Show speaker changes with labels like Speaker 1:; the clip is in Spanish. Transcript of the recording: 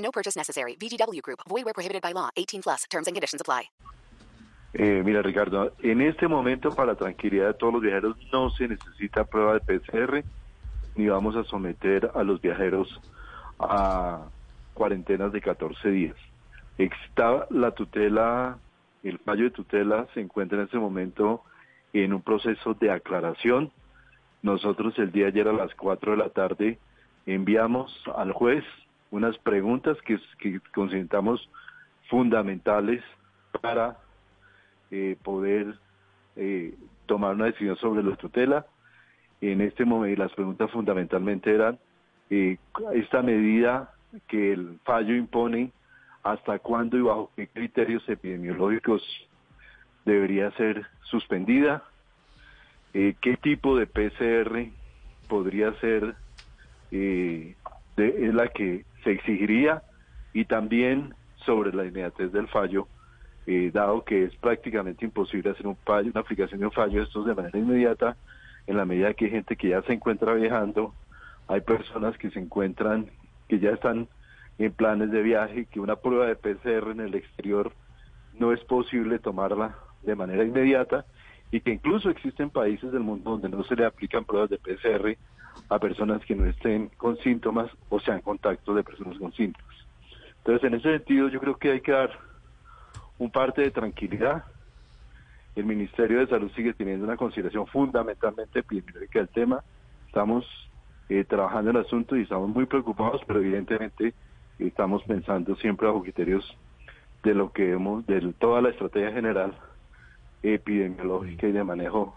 Speaker 1: No purchase necessary. VGW Group. Void where prohibited by law. 18 plus. Terms and conditions apply.
Speaker 2: Eh, mira, Ricardo, en este momento, para la tranquilidad de todos los viajeros, no se necesita prueba de PCR, ni vamos a someter a los viajeros a cuarentenas de 14 días. Está la tutela, el fallo de tutela se encuentra en este momento en un proceso de aclaración. Nosotros el día de ayer a las 4 de la tarde enviamos al juez unas preguntas que, que consideramos fundamentales para eh, poder eh, tomar una decisión sobre la tutela. En este momento las preguntas fundamentalmente eran eh, esta medida que el fallo impone, hasta cuándo y bajo qué criterios epidemiológicos debería ser suspendida, qué tipo de PCR podría ser eh, es la que se exigiría y también sobre la inmediatez del fallo, eh, dado que es prácticamente imposible hacer un fallo, una aplicación de un fallo de estos de manera inmediata, en la medida que hay gente que ya se encuentra viajando, hay personas que se encuentran, que ya están en planes de viaje, que una prueba de PCR en el exterior no es posible tomarla de manera inmediata y que incluso existen países del mundo donde no se le aplican pruebas de PCR a personas que no estén con síntomas o sean contactos de personas con síntomas. Entonces, en ese sentido, yo creo que hay que dar un parte de tranquilidad. El Ministerio de Salud sigue teniendo una consideración fundamentalmente epidemiológica del tema. Estamos eh, trabajando el asunto y estamos muy preocupados, pero evidentemente estamos pensando siempre bajo criterios de lo que hemos, de toda la estrategia general epidemiológica y de manejo